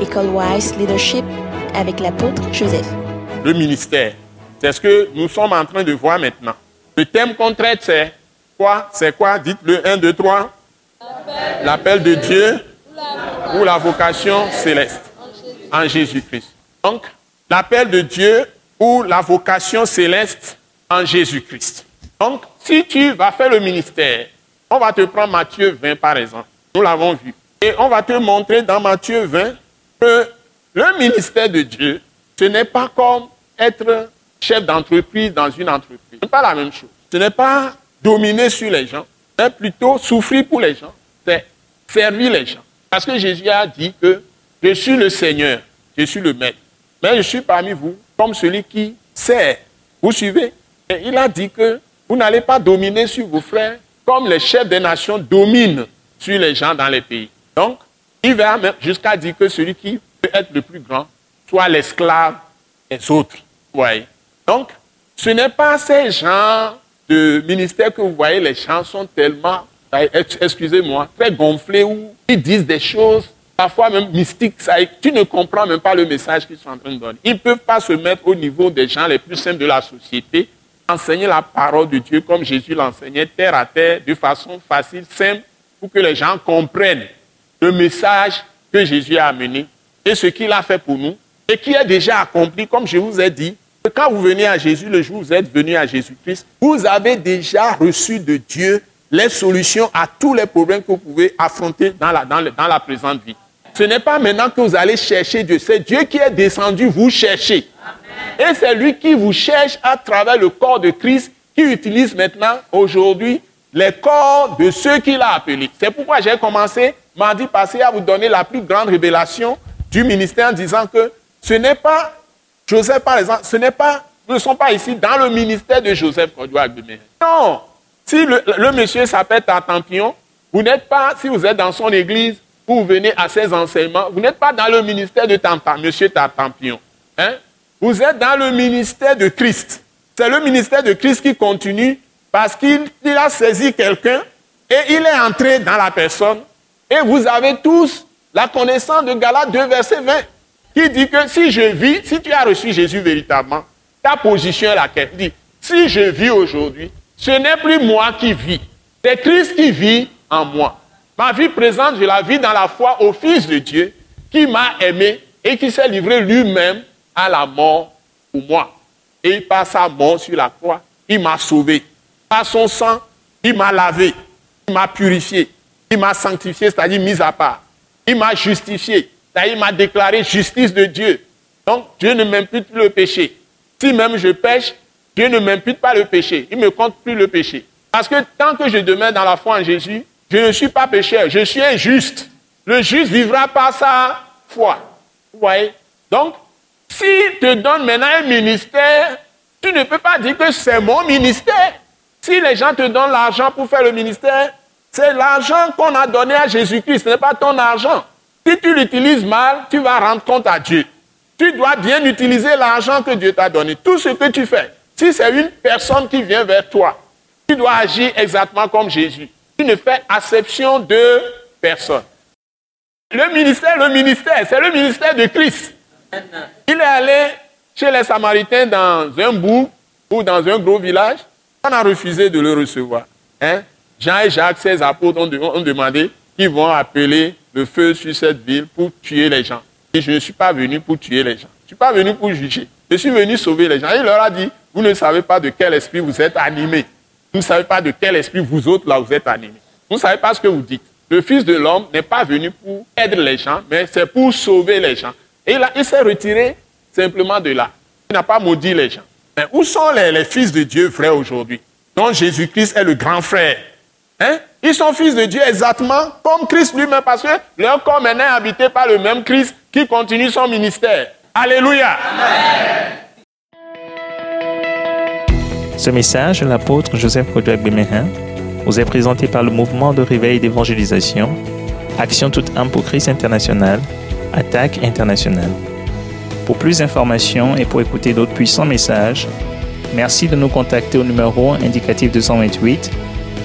École Wise Leadership avec l'apôtre Joseph. Le ministère, c'est ce que nous sommes en train de voir maintenant. Le thème qu'on traite, c'est quoi? C'est quoi? Dites le 1, 2, 3. L'appel de Dieu ou la vocation céleste en Jésus-Christ. Donc, l'appel de Dieu ou la vocation céleste en Jésus-Christ. Donc, si tu vas faire le ministère, on va te prendre Matthieu 20 par exemple. Nous l'avons vu. Et on va te montrer dans Matthieu 20 le ministère de Dieu, ce n'est pas comme être chef d'entreprise dans une entreprise. Ce n'est pas la même chose. Ce n'est pas dominer sur les gens, mais plutôt souffrir pour les gens. C'est servir les gens. Parce que Jésus a dit que je suis le Seigneur, je suis le Maître. Mais je suis parmi vous comme celui qui sert. Vous suivez? Et il a dit que vous n'allez pas dominer sur vos frères comme les chefs des nations dominent sur les gens dans les pays. Donc, il va jusqu'à dire que celui qui peut être le plus grand soit l'esclave des autres. Donc, ce n'est pas ces gens de ministère que vous voyez, les gens sont tellement, excusez-moi, très gonflés ou ils disent des choses parfois même mystiques. Tu ne comprends même pas le message qu'ils sont en train de donner. Ils ne peuvent pas se mettre au niveau des gens les plus simples de la société, enseigner la parole de Dieu comme Jésus l'enseignait, terre à terre, de façon facile, simple, pour que les gens comprennent le message que Jésus a amené et ce qu'il a fait pour nous et qui est déjà accompli, comme je vous ai dit. Quand vous venez à Jésus, le jour où vous êtes venu à Jésus-Christ, vous avez déjà reçu de Dieu les solutions à tous les problèmes que vous pouvez affronter dans la, dans dans la présente vie. Ce n'est pas maintenant que vous allez chercher Dieu, c'est Dieu qui est descendu vous chercher. Et c'est lui qui vous cherche à travers le corps de Christ, qui utilise maintenant, aujourd'hui, les corps de ceux qu'il a appelés. C'est pourquoi j'ai commencé mardi passé à vous donner la plus grande révélation du ministère en disant que ce n'est pas, Joseph par exemple, ce n'est pas, nous ne sommes pas ici dans le ministère de Joseph Non. Si le, monsieur s'appelle Tartampion, vous n'êtes pas, si vous êtes dans son église, vous venez à ses enseignements, vous n'êtes pas dans le ministère de Tartampion, monsieur Tartampion. Hein? Vous êtes dans le ministère de Christ. C'est le ministère de Christ qui continue parce qu'il a saisi quelqu'un et il est entré dans la personne. Et vous avez tous la connaissance de Galates 2, verset 20, qui dit que si je vis, si tu as reçu Jésus véritablement, ta position est laquelle dit, si je vis aujourd'hui, ce n'est plus moi qui vis, c'est Christ qui vit en moi. Ma vie présente, je la vis dans la foi au Fils de Dieu qui m'a aimé et qui s'est livré lui-même à la mort pour moi. Et par sa mort sur la croix, il m'a sauvé. Par son sang, il m'a lavé, il m'a purifié, il m'a sanctifié, c'est-à-dire mis à part. Il m'a justifié, c'est-à-dire il m'a déclaré justice de Dieu. Donc Dieu ne m'impute plus le péché. Si même je pêche, Dieu ne m'impute pas le péché. Il ne me compte plus le péché. Parce que tant que je demeure dans la foi en Jésus, je ne suis pas pécheur, je suis injuste. Le juste vivra par sa foi. Vous voyez? Donc, s'il te donne maintenant un ministère, tu ne peux pas dire que c'est mon ministère. Si les gens te donnent l'argent pour faire le ministère, c'est l'argent qu'on a donné à Jésus-Christ, ce n'est pas ton argent. Si tu l'utilises mal, tu vas rendre compte à Dieu. Tu dois bien utiliser l'argent que Dieu t'a donné. Tout ce que tu fais, si c'est une personne qui vient vers toi, tu dois agir exactement comme Jésus. Tu ne fais acception de personne. Le ministère, le ministère, c'est le ministère de Christ. Il est allé chez les Samaritains dans un bout ou dans un gros village. On a refusé de le recevoir. Hein? Jean et Jacques, ses apôtres, ont, demandé qu'ils vont appeler le feu sur cette ville pour tuer les gens. Et je ne suis pas venu pour tuer les gens. Je ne suis pas venu pour juger. Je suis venu sauver les gens. il leur a dit, vous ne savez pas de quel esprit vous êtes animés. Vous ne savez pas de quel esprit vous autres là vous êtes animés. Vous ne savez pas ce que vous dites. Le Fils de l'homme n'est pas venu pour aider les gens, mais c'est pour sauver les gens. Et il, il s'est retiré simplement de là. Il n'a pas maudit les gens. Mais où sont les, fils de Dieu vrais aujourd'hui? Dont Jésus-Christ est le grand frère hein? Ils sont fils de Dieu exactement comme Christ lui-même parce que leur corps maintenant est habité par le même Christ qui continue son ministère. Alléluia. Ce message l'apôtre Joseph Kodouak Bemehin vous est présenté par le mouvement de réveil d'évangélisation, Action toute âme pour Christ international, Attaque internationale. Pour plus d'informations et pour écouter d'autres puissants messages, merci de nous contacter au numéro indicatif 228